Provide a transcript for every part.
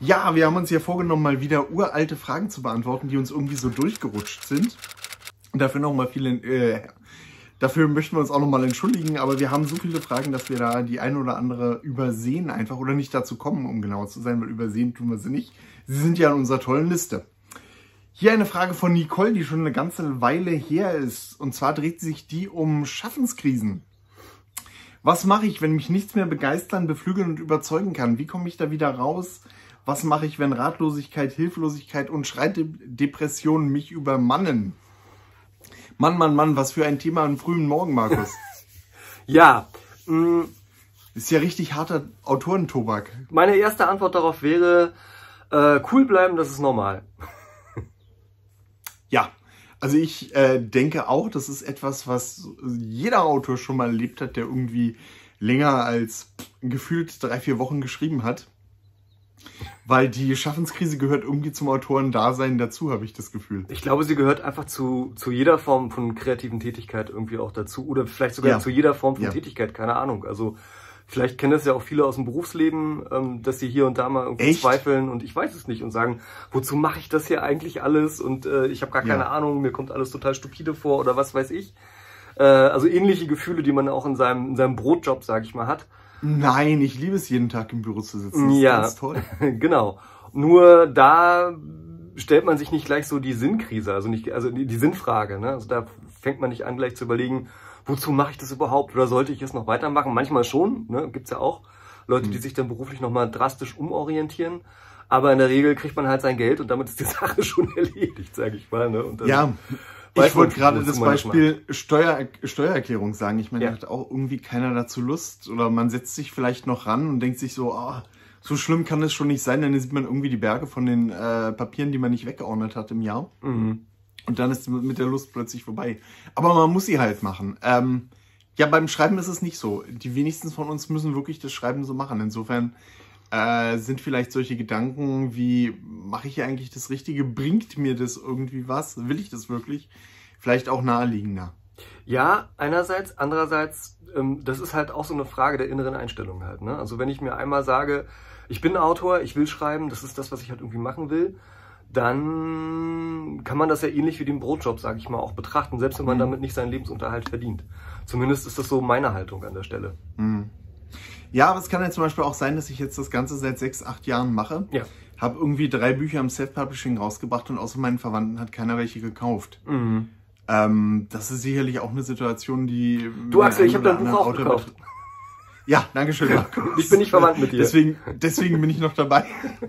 Ja, wir haben uns ja vorgenommen, mal wieder uralte Fragen zu beantworten, die uns irgendwie so durchgerutscht sind. Und dafür nochmal viele, äh, dafür möchten wir uns auch nochmal entschuldigen, aber wir haben so viele Fragen, dass wir da die eine oder andere übersehen einfach oder nicht dazu kommen, um genau zu sein, weil übersehen tun wir sie nicht. Sie sind ja in unserer tollen Liste. Hier eine Frage von Nicole, die schon eine ganze Weile her ist. Und zwar dreht sich die um Schaffenskrisen. Was mache ich, wenn mich nichts mehr begeistern, beflügeln und überzeugen kann? Wie komme ich da wieder raus? Was mache ich, wenn Ratlosigkeit, Hilflosigkeit und Schreitdepressionen mich übermannen? Mann, Mann, Mann, was für ein Thema am frühen Morgen, Markus. ja. Mh, mm. ist ja richtig harter Autorentobak. Meine erste Antwort darauf wäre, äh, cool bleiben, das ist normal. ja, also ich äh, denke auch, das ist etwas, was jeder Autor schon mal erlebt hat, der irgendwie länger als gefühlt drei, vier Wochen geschrieben hat. Weil die Schaffenskrise gehört irgendwie zum Autorendasein dazu, habe ich das Gefühl. Ich glaube, sie gehört einfach zu, zu jeder Form von kreativen Tätigkeit irgendwie auch dazu. Oder vielleicht sogar ja. zu jeder Form von ja. Tätigkeit, keine Ahnung. Also vielleicht kennen das ja auch viele aus dem Berufsleben, ähm, dass sie hier und da mal irgendwie Echt? zweifeln und ich weiß es nicht und sagen, wozu mache ich das hier eigentlich alles? Und äh, ich habe gar keine ja. Ahnung, mir kommt alles total stupide vor oder was weiß ich. Äh, also ähnliche Gefühle, die man auch in seinem, in seinem Brotjob, sage ich mal, hat. Nein, ich liebe es, jeden Tag im Büro zu sitzen. Das ja, ist toll. genau. Nur da stellt man sich nicht gleich so die Sinnkrise, also nicht, also die, die Sinnfrage. Ne? Also da fängt man nicht an, gleich zu überlegen, wozu mache ich das überhaupt oder sollte ich es noch weitermachen? Manchmal schon, ne? gibt's ja auch Leute, die hm. sich dann beruflich nochmal drastisch umorientieren. Aber in der Regel kriegt man halt sein Geld und damit ist die Sache schon erledigt, sage ich mal. Ne? Und dann, ja, ich wollte gerade das Beispiel Steuer, Steuererklärung sagen. Ich meine, ja. hat auch irgendwie keiner dazu Lust. Oder man setzt sich vielleicht noch ran und denkt sich so, oh, so schlimm kann es schon nicht sein. Dann sieht man irgendwie die Berge von den äh, Papieren, die man nicht weggeordnet hat im Jahr. Mhm. Und dann ist mit der Lust plötzlich vorbei. Aber man muss sie halt machen. Ähm, ja, beim Schreiben ist es nicht so. Die wenigsten von uns müssen wirklich das Schreiben so machen. Insofern äh, sind vielleicht solche Gedanken wie, mache ich hier eigentlich das Richtige? Bringt mir das irgendwie was? Will ich das wirklich? Vielleicht auch naheliegender. Ja, einerseits, andererseits, ähm, das ist halt auch so eine Frage der inneren Einstellung halt. Ne? Also wenn ich mir einmal sage, ich bin Autor, ich will schreiben, das ist das, was ich halt irgendwie machen will, dann kann man das ja ähnlich wie den Brotjob, sage ich mal, auch betrachten, selbst wenn man mhm. damit nicht seinen Lebensunterhalt verdient. Zumindest ist das so meine Haltung an der Stelle. Mhm. Ja, aber es kann ja zum Beispiel auch sein, dass ich jetzt das Ganze seit sechs, acht Jahren mache. Ja. Habe irgendwie drei Bücher im Self-Publishing rausgebracht und außer meinen Verwandten hat keiner welche gekauft. Mhm. Ähm, das ist sicherlich auch eine Situation, die... Du Axel, ich habe dein Buch auch gekauft. Ja, danke schön, Markus. ich bin nicht verwandt mit dir. Deswegen, deswegen bin ich noch dabei.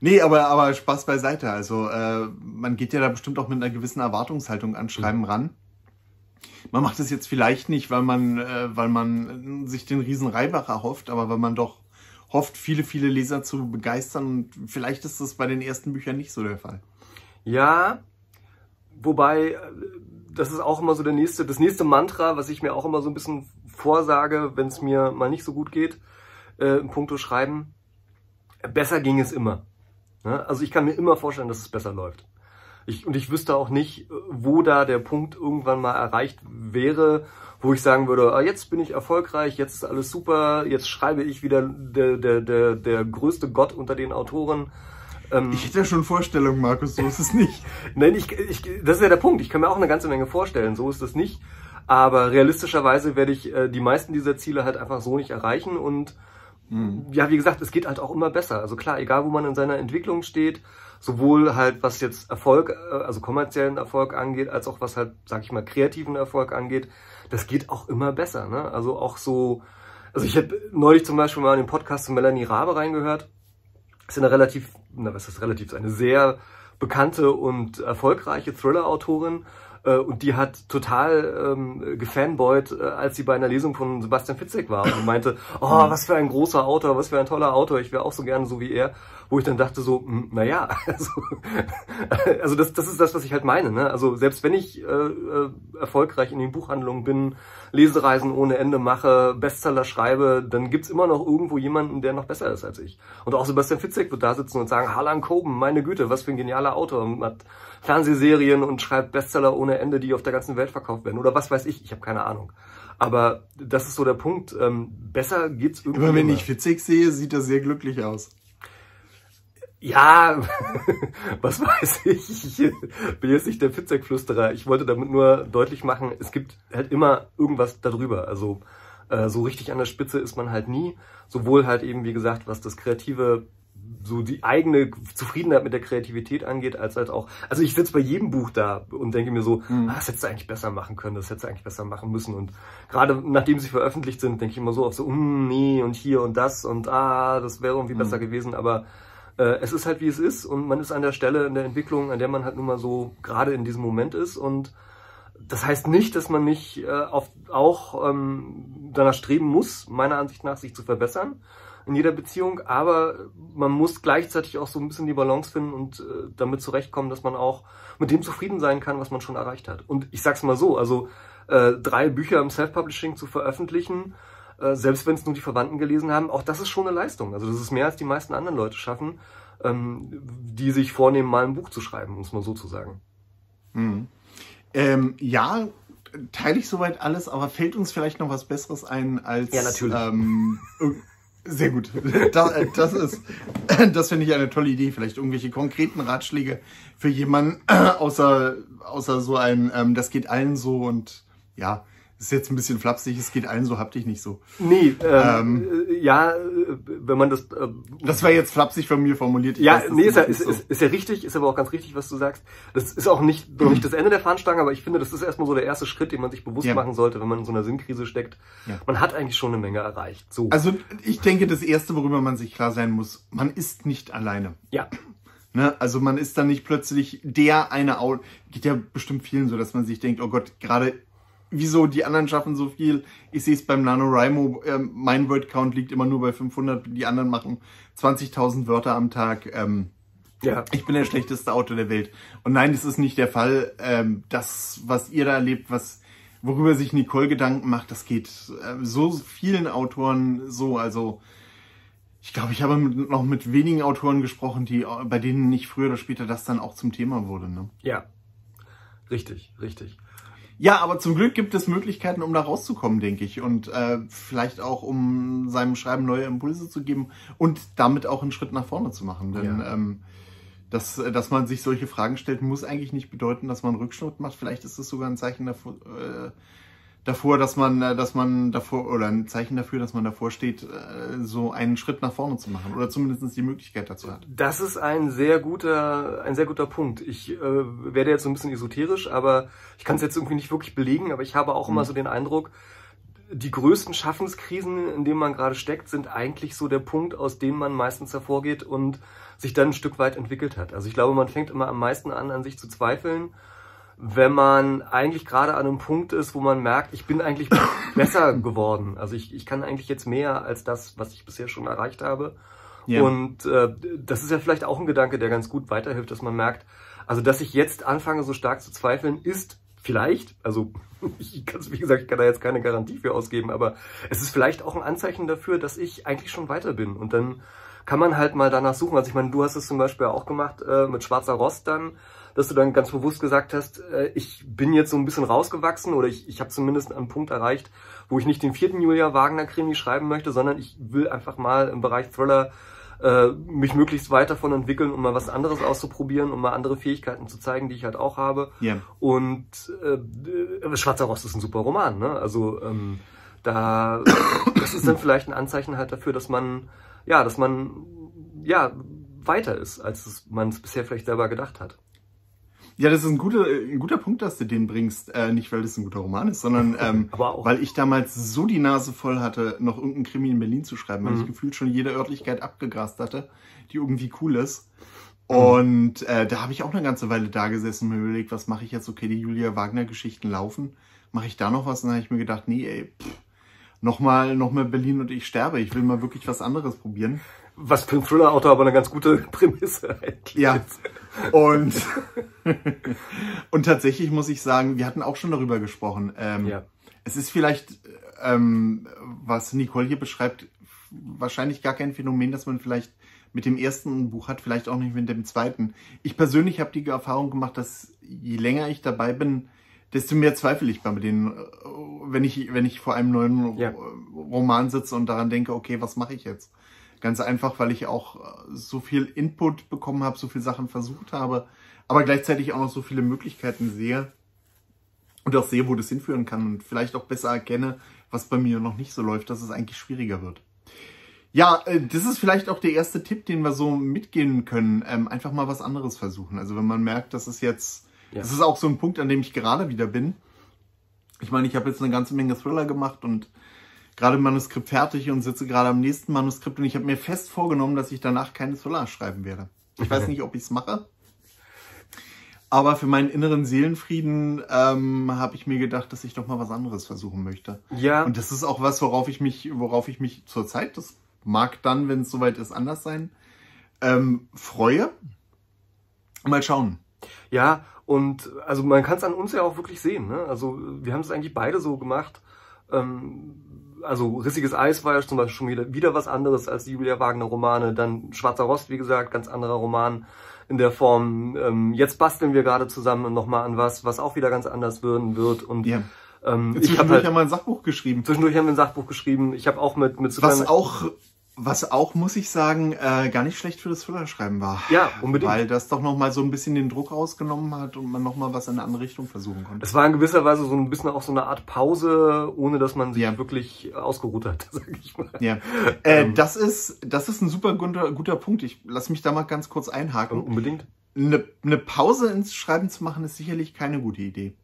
nee, aber, aber Spaß beiseite. Also äh, man geht ja da bestimmt auch mit einer gewissen Erwartungshaltung an Schreiben mhm. ran man macht es jetzt vielleicht nicht, weil man, äh, weil man sich den riesen Reibach erhofft, aber weil man doch hofft, viele, viele Leser zu begeistern. Und vielleicht ist das bei den ersten Büchern nicht so der Fall. Ja, wobei, äh, das ist auch immer so der nächste, das nächste Mantra, was ich mir auch immer so ein bisschen vorsage, wenn es mir mal nicht so gut geht, äh, im Punkto Schreiben. Besser ging es immer. Ne? Also ich kann mir immer vorstellen, dass es besser läuft. Ich, und ich wüsste auch nicht, wo da der Punkt irgendwann mal erreicht wäre, wo ich sagen würde, ah, jetzt bin ich erfolgreich, jetzt ist alles super, jetzt schreibe ich wieder der, der, der, der größte Gott unter den Autoren. Ähm, ich hätte ja schon Vorstellungen, Markus, so ist es nicht. Nein, ich, ich, das ist ja der Punkt. Ich kann mir auch eine ganze Menge vorstellen, so ist es nicht. Aber realistischerweise werde ich äh, die meisten dieser Ziele halt einfach so nicht erreichen und mhm. ja, wie gesagt, es geht halt auch immer besser. Also klar, egal wo man in seiner Entwicklung steht, sowohl halt was jetzt Erfolg, äh, also kommerziellen Erfolg angeht, als auch was halt, sag ich mal, kreativen Erfolg angeht, das geht auch immer besser. Ne? Also auch so, also ich habe neulich zum Beispiel mal in den Podcast von Melanie Rabe reingehört. Das ist eine relativ, na was ist relativ, eine sehr bekannte und erfolgreiche Thriller-Autorin. Äh, und die hat total ähm, gefanboyt, äh, als sie bei einer Lesung von Sebastian Fitzek war und meinte, oh, was für ein großer Autor, was für ein toller Autor, ich wäre auch so gerne so wie er wo ich dann dachte so, hm, naja, also, also das, das ist das, was ich halt meine. Ne? Also selbst wenn ich äh, äh, erfolgreich in den Buchhandlungen bin, Lesereisen ohne Ende mache, Bestseller schreibe, dann gibt's immer noch irgendwo jemanden, der noch besser ist als ich. Und auch Sebastian Fitzek wird da sitzen und sagen, Harlan Coben, meine Güte, was für ein genialer Autor. Und hat Fernsehserien und schreibt Bestseller ohne Ende, die auf der ganzen Welt verkauft werden. Oder was weiß ich, ich habe keine Ahnung. Aber das ist so der Punkt. Ähm, besser geht's irgendwie. Aber wenn ich Fitzek sehe, sieht er sehr glücklich aus. Ja, was weiß ich. Ich bin jetzt nicht der Fitzek-Flüsterer. Ich wollte damit nur deutlich machen, es gibt halt immer irgendwas darüber. Also äh, so richtig an der Spitze ist man halt nie. Sowohl halt eben, wie gesagt, was das kreative so die eigene Zufriedenheit mit der Kreativität angeht, als halt auch, also ich sitze bei jedem Buch da und denke mir so, mhm. ah, das hättest du eigentlich besser machen können, das hättest du eigentlich besser machen müssen. Und gerade nachdem sie veröffentlicht sind, denke ich immer so auf so, mm, nee, und hier und das und ah, das wäre irgendwie mhm. besser gewesen, aber äh, es ist halt wie es ist und man ist an der Stelle in der Entwicklung, an der man halt nun mal so gerade in diesem Moment ist und das heißt nicht, dass man nicht äh, auf, auch ähm, danach streben muss, meiner Ansicht nach, sich zu verbessern in jeder Beziehung, aber man muss gleichzeitig auch so ein bisschen die Balance finden und äh, damit zurechtkommen, dass man auch mit dem zufrieden sein kann, was man schon erreicht hat. Und ich sag's mal so, also äh, drei Bücher im Self-Publishing zu veröffentlichen, äh, selbst wenn es nur die Verwandten gelesen haben, auch das ist schon eine Leistung. Also das ist mehr als die meisten anderen Leute schaffen, ähm, die sich vornehmen, mal ein Buch zu schreiben, muss man so zu sagen. Mhm. Ähm, ja, teile ich soweit alles, aber fällt uns vielleicht noch was Besseres ein als ja, natürlich. Ähm, sehr gut. Das, äh, das ist, das finde ich eine tolle Idee. Vielleicht irgendwelche konkreten Ratschläge für jemanden, außer, außer so ein, ähm, das geht allen so und ja, das ist jetzt ein bisschen flapsig, es geht allen so, hab dich nicht so. Nee, ähm, ähm, äh, ja, wenn man das... Äh, das war jetzt flapsig von mir formuliert. Ich ja, weiß, nee, ist ja, ist, so. ist, ist, ja richtig, ist aber auch ganz richtig, was du sagst. Das ist auch nicht, noch nicht das Ende der Fahnenstange, aber ich finde, das ist erstmal so der erste Schritt, den man sich bewusst ja. machen sollte, wenn man in so einer Sinnkrise steckt. Ja. Man hat eigentlich schon eine Menge erreicht. So. Also ich denke, das Erste, worüber man sich klar sein muss, man ist nicht alleine. Ja. Ne? Also man ist dann nicht plötzlich der eine Autor. Geht ja bestimmt vielen so, dass man sich denkt, oh Gott, gerade wieso die anderen schaffen so viel. Ich sehe es beim NaNoWriMo, äh, mein Wordcount liegt immer nur bei 500, die anderen machen 20.000 Wörter am Tag. Ähm, ja. Ich bin der schlechteste Autor der Welt. Und nein, das ist nicht der Fall. Ähm, das, was ihr da erlebt, was worüber sich Nicole Gedanken macht, das geht äh, so vielen Autoren so. Also ich glaube, ich habe mit, noch mit wenigen Autoren gesprochen, die bei denen nicht früher oder später das dann auch zum Thema wurde. Ne? Ja, richtig, richtig. Ja, aber zum Glück gibt es Möglichkeiten, um da rauszukommen, denke ich. Und äh, vielleicht auch, um seinem Schreiben neue Impulse zu geben und damit auch einen Schritt nach vorne zu machen. Denn ja. ähm, dass, dass man sich solche Fragen stellt, muss eigentlich nicht bedeuten, dass man einen Rückschritt macht. Vielleicht ist es sogar ein Zeichen davor, äh, davor, dass man, äh, dass man davor, oder ein Zeichen dafür, dass man davor steht, äh, so einen Schritt nach vorne zu machen oder zumindest die Möglichkeit dazu hat. Das ist ein sehr guter, ein sehr guter Punkt. Ich äh, werde jetzt so ein bisschen esoterisch, aber ich kann es jetzt irgendwie nicht wirklich belegen, aber ich habe auch mhm. immer so den Eindruck, die größten Schaffenskrisen, in denen man gerade steckt, sind eigentlich so der Punkt, aus dem man meistens hervorgeht und sich dann ein Stück weit entwickelt hat. Also ich glaube, man fängt immer am meisten an, an sich zu zweifeln wenn man eigentlich gerade an einem Punkt ist, wo man merkt, ich bin eigentlich besser geworden. Also ich, ich kann eigentlich jetzt mehr als das, was ich bisher schon erreicht habe. Ja. Und äh, das ist ja vielleicht auch ein Gedanke, der ganz gut weiterhilft, dass man merkt, also dass ich jetzt anfange, so stark zu zweifeln, ist vielleicht, also ich kann wie gesagt, ich kann da jetzt keine Garantie für ausgeben, aber es ist vielleicht auch ein Anzeichen dafür, dass ich eigentlich schon weiter bin. Und dann kann man halt mal danach suchen. Also ich meine, du hast es zum Beispiel auch gemacht äh, mit Schwarzer Rost dann dass du dann ganz bewusst gesagt hast, äh, ich bin jetzt so ein bisschen rausgewachsen oder ich, ich habe zumindest einen Punkt erreicht, wo ich nicht den vierten Julia Wagner Krimi schreiben möchte, sondern ich will einfach mal im Bereich Thriller äh, mich möglichst weit davon entwickeln, um mal was anderes auszuprobieren, um mal andere Fähigkeiten zu zeigen, die ich halt auch habe. Yeah. Und äh, Schwarzer Rost ist ein super Roman, ne? Also ähm, da das ist dann vielleicht ein Anzeichen halt dafür, dass man ja, dass man ja weiter ist, als man es bisher vielleicht selber gedacht hat. Ja, das ist ein guter, ein guter Punkt, dass du den bringst. Äh, nicht, weil das ein guter Roman ist, sondern ähm, weil ich damals so die Nase voll hatte, noch irgendeinen Krimi in Berlin zu schreiben, weil mhm. ich gefühlt schon jede Örtlichkeit abgegrast hatte, die irgendwie cool ist. Mhm. Und äh, da habe ich auch eine ganze Weile da gesessen und mir überlegt, was mache ich jetzt? Okay, die Julia Wagner-Geschichten laufen. Mache ich da noch was? Und dann habe ich mir gedacht, nee, ey, pff, nochmal noch mal Berlin und ich sterbe. Ich will mal wirklich was anderes probieren. Was für ein Thriller-Autor aber eine ganz gute Prämisse eigentlich ja. ist. Und, und tatsächlich muss ich sagen, wir hatten auch schon darüber gesprochen. Ähm, ja. Es ist vielleicht, ähm, was Nicole hier beschreibt, wahrscheinlich gar kein Phänomen, dass man vielleicht mit dem ersten Buch hat, vielleicht auch nicht mit dem zweiten. Ich persönlich habe die Erfahrung gemacht, dass je länger ich dabei bin, desto mehr zweifle ich bei denen, äh, wenn ich, wenn ich vor einem neuen ja. Roman sitze und daran denke, okay, was mache ich jetzt? Ganz einfach, weil ich auch äh, so viel Input bekommen habe, so viele Sachen versucht habe, aber gleichzeitig auch noch so viele Möglichkeiten sehe und auch sehe, wo das hinführen kann und vielleicht auch besser erkenne, was bei mir noch nicht so läuft, dass es eigentlich schwieriger wird. Ja, äh, das ist vielleicht auch der erste Tipp, den wir so mitgehen können. Ähm, einfach mal was anderes versuchen. Also wenn man merkt, dass es jetzt, ja. das ist auch so ein Punkt, an dem ich gerade wieder bin. Ich meine, ich habe jetzt eine ganze Menge Thriller gemacht und gerade Manuskript fertig und sitze gerade am nächsten Manuskript und ich habe mir fest vorgenommen, dass ich danach keine Thriller schreiben werde. Ich weiß nicht, ob ich es mache. Aber für meinen inneren Seelenfrieden ähm, habe ich mir gedacht, dass ich doch mal was anderes versuchen möchte. Ja. Und das ist auch was, worauf ich mich, worauf ich mich zurzeit, das mag dann, wenn es soweit ist, anders sein, ähm, freue. Mal schauen. Ja, und also man kann es an uns ja auch wirklich sehen. Ne? Also wir haben es eigentlich beide so gemacht. Ähm, also Rissiges Eis war ja zum Beispiel schon wieder, wieder was anderes als die Julia Wagner Romane. Dann Schwarzer Rost, wie gesagt, ganz anderer Roman in der Form. Ähm, jetzt basteln wir gerade zusammen nochmal an was, was auch wieder ganz anders werden wird. Und ja. ähm, ich habe halt, haben wir ein Sachbuch geschrieben. Zwischendurch haben wir ein Sachbuch geschrieben. Ich habe auch mit mit was auch was auch, muss ich sagen, äh, gar nicht schlecht für das Füllerschreiben war. Ja, unbedingt. Weil das doch nochmal so ein bisschen den Druck rausgenommen hat und man nochmal was in eine andere Richtung versuchen konnte. Es war in gewisser Weise so ein bisschen auch so eine Art Pause, ohne dass man sich ja. wirklich ausgeruht hat, sag ich mal. Ja. Äh, ähm. das, ist, das ist ein super guter, guter Punkt. Ich lass mich da mal ganz kurz einhaken. Unbedingt. Eine, eine Pause ins Schreiben zu machen, ist sicherlich keine gute Idee.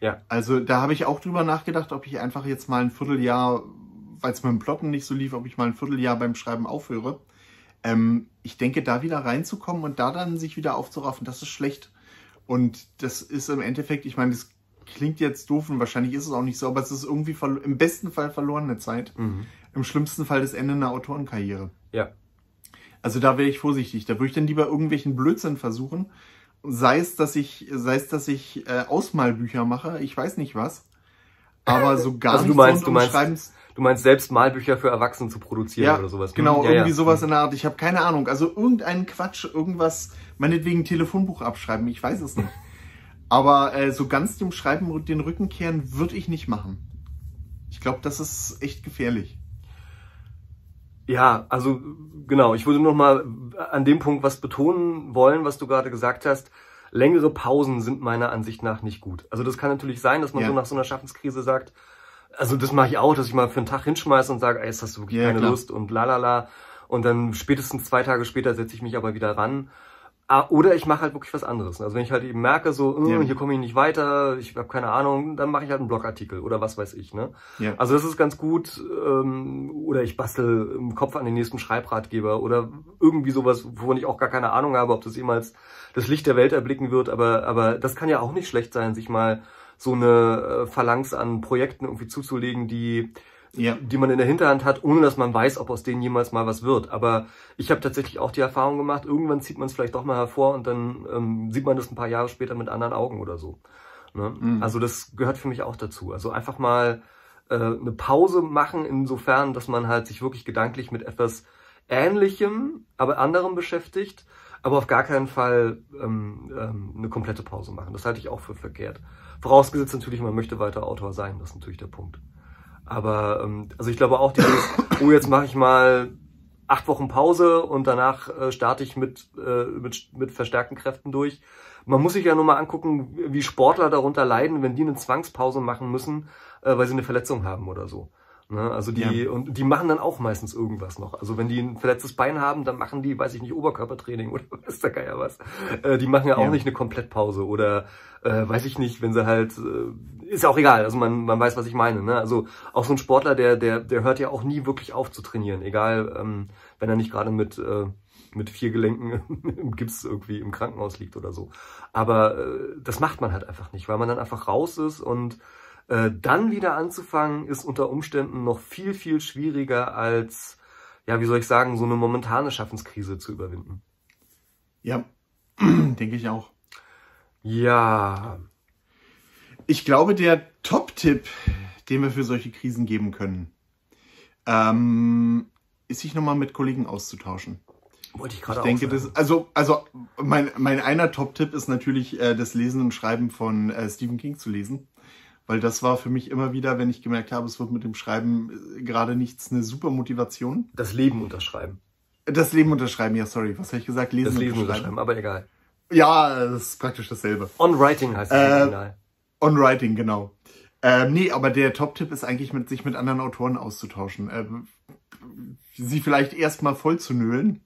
Ja. Also da habe ich auch drüber nachgedacht, ob ich einfach jetzt mal ein Vierteljahr weil es mit dem Plotten nicht so lief, ob ich mal ein Vierteljahr beim Schreiben aufhöre. Ähm, ich denke, da wieder reinzukommen und da dann sich wieder aufzuraffen, das ist schlecht. Und das ist im Endeffekt, ich meine, das klingt jetzt doof und wahrscheinlich ist es auch nicht so, aber es ist irgendwie im besten Fall verlorene Zeit. Mhm. Im schlimmsten Fall das Ende einer Autorenkarriere. Ja. Also da wäre ich vorsichtig. Da würde ich dann lieber irgendwelchen Blödsinn versuchen. Sei es, dass ich, sei es, dass ich äh, Ausmalbücher mache, ich weiß nicht was. Aber so gar also nicht du meinst, du meinst, Du meinst selbst Malbücher für Erwachsene zu produzieren ja, oder sowas? Genau, ja, irgendwie ja. sowas in der Art. Ich habe keine Ahnung. Also irgendeinen Quatsch, irgendwas, meinetwegen Telefonbuch abschreiben, ich weiß es nicht. Aber äh, so ganz dem Schreiben den Rücken kehren würde ich nicht machen. Ich glaube, das ist echt gefährlich. Ja, also genau, ich würde nochmal an dem Punkt was betonen wollen, was du gerade gesagt hast. Längere Pausen sind meiner Ansicht nach nicht gut. Also das kann natürlich sein, dass man ja. so nach so einer Schaffenskrise sagt, also das mache ich auch, dass ich mal für einen Tag hinschmeiße und sage, ey, jetzt hast du wirklich ja, keine klar. Lust und lalala. Und dann spätestens zwei Tage später setze ich mich aber wieder ran. Ah, oder ich mache halt wirklich was anderes. Also wenn ich halt eben merke, so, äh, ja. hier komme ich nicht weiter, ich habe keine Ahnung, dann mache ich halt einen Blogartikel oder was weiß ich. Ne? Ja. Also das ist ganz gut. Ähm, oder ich bastel im Kopf an den nächsten Schreibratgeber oder irgendwie sowas, wovon ich auch gar keine Ahnung habe, ob das jemals das Licht der Welt erblicken wird. Aber, aber das kann ja auch nicht schlecht sein, sich mal so eine äh, Phalanx an Projekten irgendwie zuzulegen, die ja. die man in der Hinterhand hat, ohne dass man weiß, ob aus denen jemals mal was wird. Aber ich habe tatsächlich auch die Erfahrung gemacht, irgendwann zieht man es vielleicht doch mal hervor und dann ähm, sieht man das ein paar Jahre später mit anderen Augen oder so. Ne? Mhm. Also das gehört für mich auch dazu. Also einfach mal äh, eine Pause machen, insofern, dass man halt sich wirklich gedanklich mit etwas Ähnlichem, aber anderem beschäftigt, aber auf gar keinen Fall ähm, ähm, eine komplette Pause machen. Das halte ich auch für verkehrt. Vorausgesetzt natürlich, man möchte weiter Autor sein, das ist natürlich der Punkt. Aber ähm, also ich glaube auch dieses, oh jetzt mache ich mal acht Wochen Pause und danach äh, starte ich mit, äh, mit, mit verstärkten Kräften durch. Man muss sich ja nur mal angucken, wie Sportler darunter leiden, wenn die eine Zwangspause machen müssen, äh, weil sie eine Verletzung haben oder so. Ne? Also die, ja. und die machen dann auch meistens irgendwas noch. Also wenn die ein verletztes Bein haben, dann machen die, weiß ich nicht, Oberkörpertraining oder was der Geier was. Äh, die machen ja auch ja. nicht eine Komplettpause oder äh, weiß ich nicht, wenn sie halt, äh, ist ja auch egal, also man, man weiß, was ich meine. Ne? Also auch so ein Sportler, der, der, der hört ja auch nie wirklich auf zu trainieren, egal, ähm, wenn er nicht gerade mit, äh, mit vier Gelenken im Gips irgendwie im Krankenhaus liegt oder so. Aber äh, das macht man halt einfach nicht, weil man dann einfach raus ist und äh, dann wieder anzufangen, ist unter Umständen noch viel, viel schwieriger als, ja, wie soll ich sagen, so eine momentane Schaffenskrise zu überwinden. Ja, denke ich auch. Ja. Ich glaube, der Top-Tipp, den wir für solche Krisen geben können, ähm, ist sich nochmal mit Kollegen auszutauschen. Wollte ich Ich gerade auch denke, das, also, also mein, mein einer Top-Tipp ist natürlich, äh, das Lesen und Schreiben von äh, Stephen King zu lesen. Weil das war für mich immer wieder, wenn ich gemerkt habe, es wird mit dem Schreiben äh, gerade nichts, eine super Motivation. das Leben unterschreiben. Das Leben unterschreiben, ja, sorry, was habe ich gesagt? Lesen, Das Leben unterschreiben. aber egal. Ja, das ist praktisch dasselbe. On Writing heißt das Äh, Original. On Writing, genau. Ähm, nee, aber der Top-Tipp ist eigentlich, mit, sich mit anderen Autoren auszutauschen. Ähm, sie vielleicht erstmal voll zu nölen,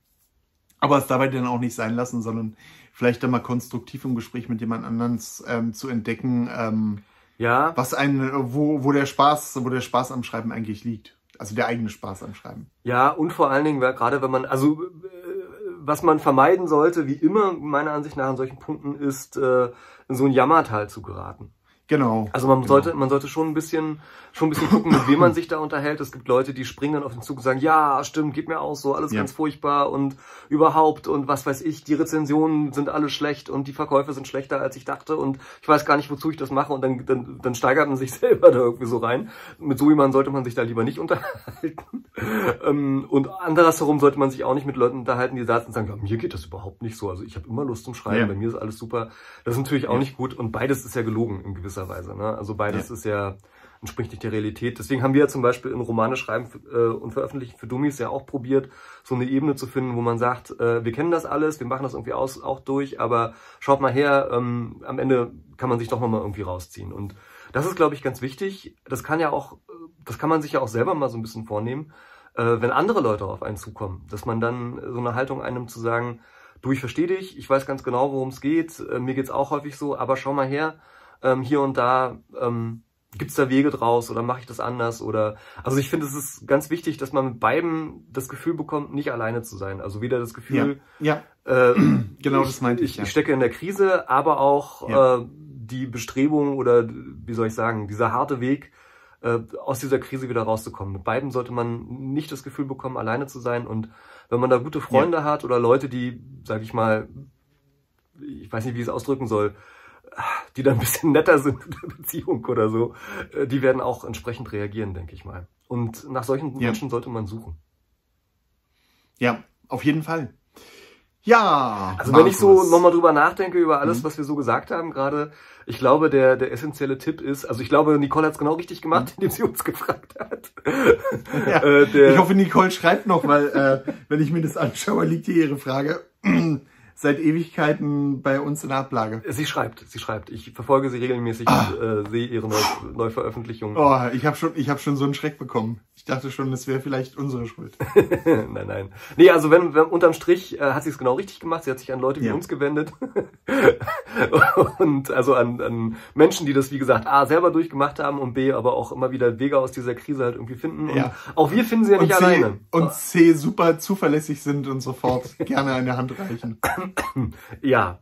aber es dabei dann auch nicht sein lassen, sondern vielleicht dann mal konstruktiv im Gespräch mit jemand anderem ähm, zu entdecken, ähm, Ja, was einen, wo, wo der Spaß, wo der Spaß am Schreiben eigentlich liegt. Also der eigene Spaß am Schreiben. Ja, und vor allen Dingen, gerade wenn man, also äh, was man vermeiden sollte, wie immer meiner Ansicht nach an solchen Punkten, ist äh, in so ein Jammertal zu geraten. Genau. Also man genau. sollte, man sollte schon ein bisschen, schon ein bisschen gucken, mit wem man sich da unterhält. Es gibt Leute, die springen dann auf den Zug und sagen, ja, stimmt, geht mir auch so, alles Ja. ganz furchtbar und überhaupt und was weiß ich, die Rezensionen sind alle schlecht und die Verkäufe sind schlechter als ich dachte und ich weiß gar nicht, wozu ich das mache und dann, dann, dann steigert man sich selber da irgendwie so rein. Mit so jemandem sollte man sich da lieber nicht unterhalten. Ähm, und andersherum sollte man sich auch nicht mit Leuten unterhalten, die saßen und sagen, ja, mir geht das überhaupt nicht so. Also ich habe immer Lust zum Schreiben, Ja. bei mir ist alles super. Das ist natürlich auch Ja. nicht gut und beides ist ja gelogen in gewisser Weise. Ne? Also beides Ja. ist ja entspricht nicht der Realität. Deswegen haben wir ja zum Beispiel in Romane schreiben äh, und veröffentlichen für Dummies ja auch probiert, so eine Ebene zu finden, wo man sagt, äh, wir kennen das alles, wir machen das irgendwie aus, auch durch, aber schaut mal her, ähm, am Ende kann man sich doch nochmal irgendwie rausziehen. Und das ist, glaube ich, ganz wichtig. Das kann ja auch, das kann man sich ja auch selber mal so ein bisschen vornehmen, äh, wenn andere Leute auf einen zukommen, dass man dann so eine Haltung einnimmt zu sagen, du, ich verstehe dich, ich weiß ganz genau, worum es geht, äh, mir geht's auch häufig so, aber schau mal her, ähm, hier und da ähm, gibt's da Wege draus oder mache ich das anders oder also ich finde es ist ganz wichtig, dass man mit beiden das Gefühl bekommt, nicht alleine zu sein. Also wieder das Gefühl, Ja, äh, genau das meinte ich. ich, ja. ich stecke in der Krise, aber auch Ja. äh, die Bestrebung oder wie soll ich sagen, dieser harte Weg äh, aus dieser Krise wieder rauszukommen. Mit beiden sollte man nicht das Gefühl bekommen, alleine zu sein. Und wenn man da gute Freunde hat oder Leute, die, sag ich mal, ich weiß nicht, wie ich es ausdrücken soll, die da ein bisschen netter sind in der Beziehung oder so, äh, die werden auch entsprechend reagieren, denke ich mal. Und nach solchen Ja. Menschen sollte man suchen. ja, auf jeden Fall. Ja. Also wenn ich so Markus. nochmal drüber nachdenke, über alles, Mhm. was wir so gesagt haben gerade, ich glaube, der, der essentielle Tipp ist, also ich glaube, Nicole hat es genau richtig gemacht, indem sie uns gefragt hat. Mhm. Ja. äh, Ich hoffe, Nicole schreibt noch, weil äh, wenn ich mir das anschaue, liegt hier ihre Frage seit Ewigkeiten bei uns in der Ablage. sie schreibt, sie schreibt. Ich verfolge sie regelmäßig und äh, sehe ihre Neu Neuveröffentlichung. Ah. Oh, ich habe schon, ich habe schon so einen Schreck bekommen. Ich dachte schon, das wäre vielleicht unsere Schuld. nein, nein. Nee, also wenn, wenn unterm Strich äh, hat sie es genau richtig gemacht. Sie hat sich an Leute wie Ja. uns gewendet. und also an, an Menschen, die das, wie gesagt, A, selber durchgemacht haben und B, aber auch immer wieder Wege aus dieser Krise halt irgendwie finden. Und Ja. auch wir finden sie ja Und nicht C, alleine. und C super zuverlässig sind und sofort gerne eine Hand reichen. Ja.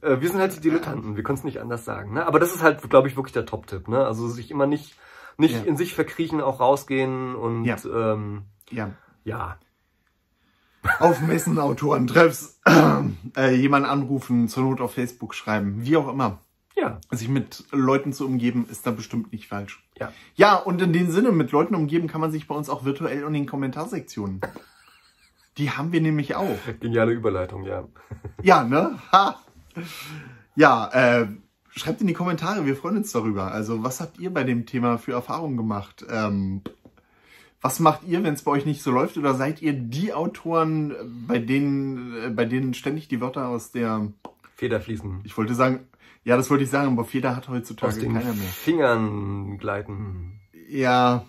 Äh, Wir sind halt die Dilettanten, wir können es nicht anders sagen. Ne? Aber das ist halt, glaube ich, wirklich der Top-Tipp. Ne? Also sich immer nicht, nicht Ja. in sich verkriechen, auch rausgehen und Ja. ähm, Ja. ja. Auf Messen, Autoren, Treffs, äh, jemanden anrufen, zur Not auf Facebook schreiben, wie auch immer. Ja. Sich mit Leuten zu umgeben, ist da bestimmt nicht falsch. Ja. Ja, und in dem Sinne, mit Leuten umgeben kann man sich bei uns auch virtuell in den Kommentarsektionen. Die haben wir nämlich auch. Geniale Überleitung, ja. Ja, ne? Ha. Ja, äh, schreibt in die Kommentare, wir freuen uns darüber. Also, was habt ihr bei dem Thema für Erfahrungen gemacht? Ähm, was macht ihr, wenn es bei euch nicht so läuft? Oder seid ihr die Autoren, äh, bei denen, äh, bei denen ständig die Wörter aus der, Federfließen. ich wollte sagen, ja, das wollte ich sagen, aber Feder hat heutzutage Aus den keiner mehr. Fingern gleiten. Ja.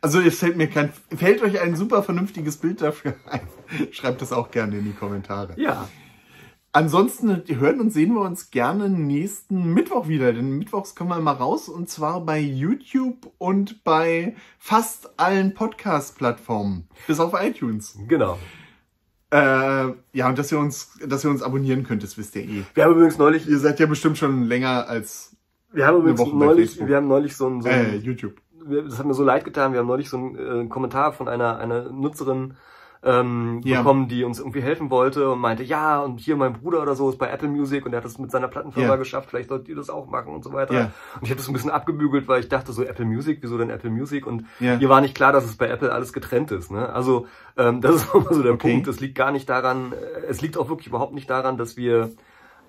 Also es fällt mir kein. Fällt euch ein super vernünftiges Bild dafür ein? Schreibt das auch gerne in die Kommentare. Ja. Ansonsten hören und sehen wir uns gerne nächsten Mittwoch wieder, denn mittwochs kommen wir mal raus und zwar bei YouTube und bei fast allen Podcast-Plattformen, bis auf iTunes. Genau. Äh, ja, und dass ihr uns, dass ihr uns abonnieren könnt, das wisst ihr eh. Wir haben übrigens neulich, Ihr seid ja bestimmt schon länger als wir haben übrigens neulich, wir haben neulich so ein, so äh, ein YouTube. wir- das hat mir so leid getan, wir haben neulich so einen äh, Kommentar von einer, einer Nutzerin ähm, Ja. bekommen, die uns irgendwie helfen wollte und meinte, ja, und hier mein Bruder oder so ist bei Apple Music und der hat das mit seiner Plattenfirma Ja. geschafft, vielleicht solltet ihr das auch machen und so weiter. Ja. Und ich habe das ein bisschen abgebügelt, weil ich dachte so, Apple Music, wieso denn Apple Music? Und Ja. mir war nicht klar, dass es bei Apple alles getrennt ist. Ne? Also ähm, das ist immer so der Okay. Punkt. Es liegt gar nicht daran, äh, es liegt auch wirklich überhaupt nicht daran, dass wir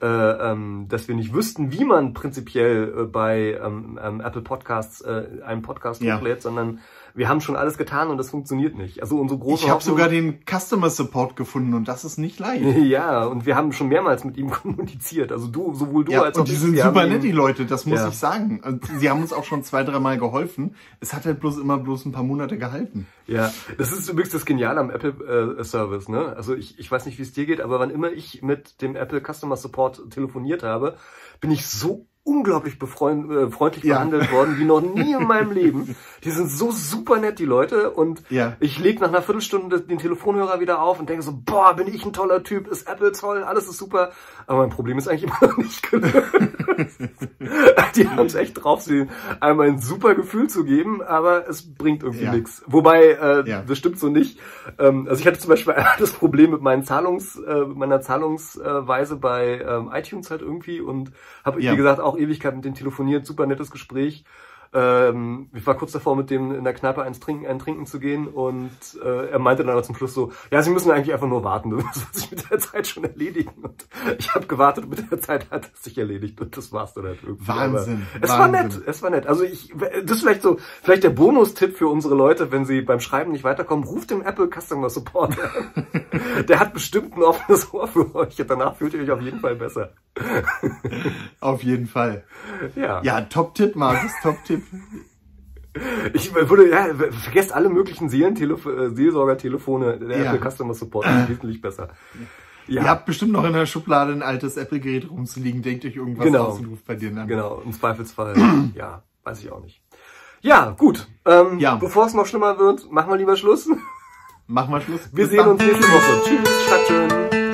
äh, ähm, dass wir nicht wüssten, wie man prinzipiell äh, bei ähm, ähm, Apple Podcasts äh, einen Podcast hochlädt, sondern wir haben schon alles getan und das funktioniert nicht. Also unsere große Ich habe sogar den Customer Support gefunden und das ist nicht leicht. ja, und wir haben schon mehrmals mit ihm kommuniziert. Also du, sowohl du Ja, als auch und die sind super nett, die Leute, das muss Ja. ich sagen. Und sie haben uns auch schon zwei, dreimal geholfen. Es hat halt bloß immer bloß ein paar Monate gehalten. Ja, das ist übrigens das Geniale am Apple äh, Service. Ne? Also ich, ich weiß nicht, wie es dir geht, aber wann immer ich mit dem Apple Customer Support telefoniert habe, bin ich so unglaublich befreund, äh, freundlich Ja. behandelt worden wie noch nie in meinem Leben. Die sind so super nett, die Leute. Und Ja. ich leg nach einer Viertelstunde den Telefonhörer wieder auf und denke so, boah, bin ich ein toller Typ, ist Apple toll, alles ist super. Aber mein Problem ist eigentlich immer noch nicht gelöst. die haben es echt drauf, sie einmal ein super Gefühl zu geben, aber es bringt irgendwie Ja. nichts. Wobei, äh, Ja. das stimmt so nicht. Ähm, also ich hatte zum Beispiel das Problem mit meinen Zahlungs, äh, meiner Zahlungsweise bei ähm, iTunes halt irgendwie und habe, wie gesagt, auch Ewigkeit mit dem telefoniert, super nettes Gespräch. Ähm, ich war kurz davor, mit dem in der Kneipe eins trinken, ein Trinken zu gehen und äh, er meinte dann aber zum Schluss so, ja, Sie müssen eigentlich einfach nur warten, das wird sich mit der Zeit schon erledigen. Und ich habe gewartet, mit der Zeit hat es sich erledigt und das war's dann halt irgendwie. Wahnsinn, Aber es war nett, Wahnsinn. es war nett. Also ich, das ist vielleicht so, vielleicht der Bonustipp für unsere Leute, wenn sie beim Schreiben nicht weiterkommen, ruft dem Apple Customer Support an. Der hat bestimmt ein offenes Ohr für euch und danach fühlt ihr euch auf jeden Fall besser. Auf jeden Fall. Ja. Ja, Top-Tipp, Markus, Top-Tipp. Ich würde, ja, vergesst alle möglichen Seelentelef äh, Seelsorgertelefone, der Ja. Apple Customer Support ist wesentlich besser. Ja, Ihr habt bestimmt noch in der Schublade ein altes Apple-Gerät rumzuliegen. Denkt euch irgendwas Genau. aus und ruft bei dir an. genau, im Zweifelsfall, ja, weiß ich auch nicht. Ja, gut. Ähm, Ja. Bevor es noch schlimmer wird, machen wir lieber Schluss. Mach mal Schluss. Wir Bis sehen dann. uns nächste Woche. Tschüss, Stadtschön.